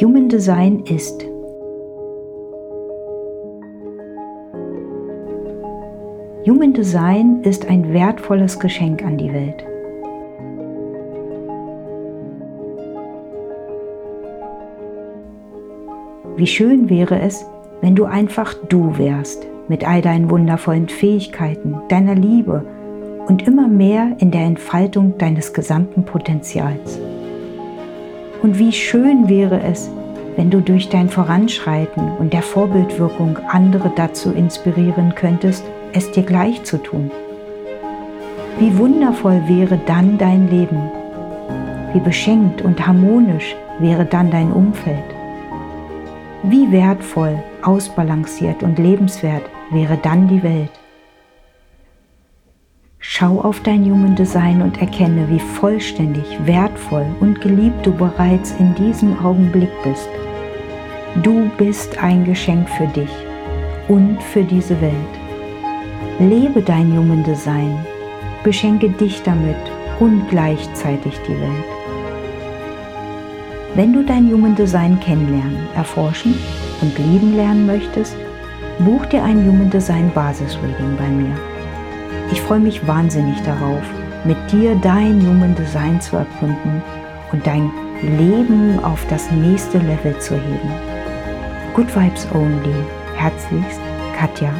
Human Design ist Human Design ist ein wertvolles Geschenk an die Welt. Wie schön wäre es, wenn du einfach du wärst, mit all deinen wundervollen Fähigkeiten, deiner Liebe und immer mehr in der Entfaltung deines gesamten Potenzials. Und wie schön wäre es, wenn du durch dein Voranschreiten und der Vorbildwirkung andere dazu inspirieren könntest, es dir gleich zu tun. Wie wundervoll wäre dann dein Leben. Wie beschenkt und harmonisch wäre dann dein Umfeld. Wie wertvoll, ausbalanciert und lebenswert wäre dann die Welt. Schau auf dein Human Design und erkenne, wie vollständig, wertvoll und geliebt du bereits in diesem Augenblick bist. Du bist ein Geschenk für dich und für diese Welt. Lebe dein Human Design, beschenke dich damit und gleichzeitig die Welt. Wenn du dein Human Design kennenlernen, erforschen und lieben lernen möchtest, buch dir ein Human Design Basisreading bei mir. Ich freue mich wahnsinnig darauf, mit dir dein Human Design zu erkunden und dein Leben auf das nächste Level zu heben. Good Vibes Only. Herzlichst, Katja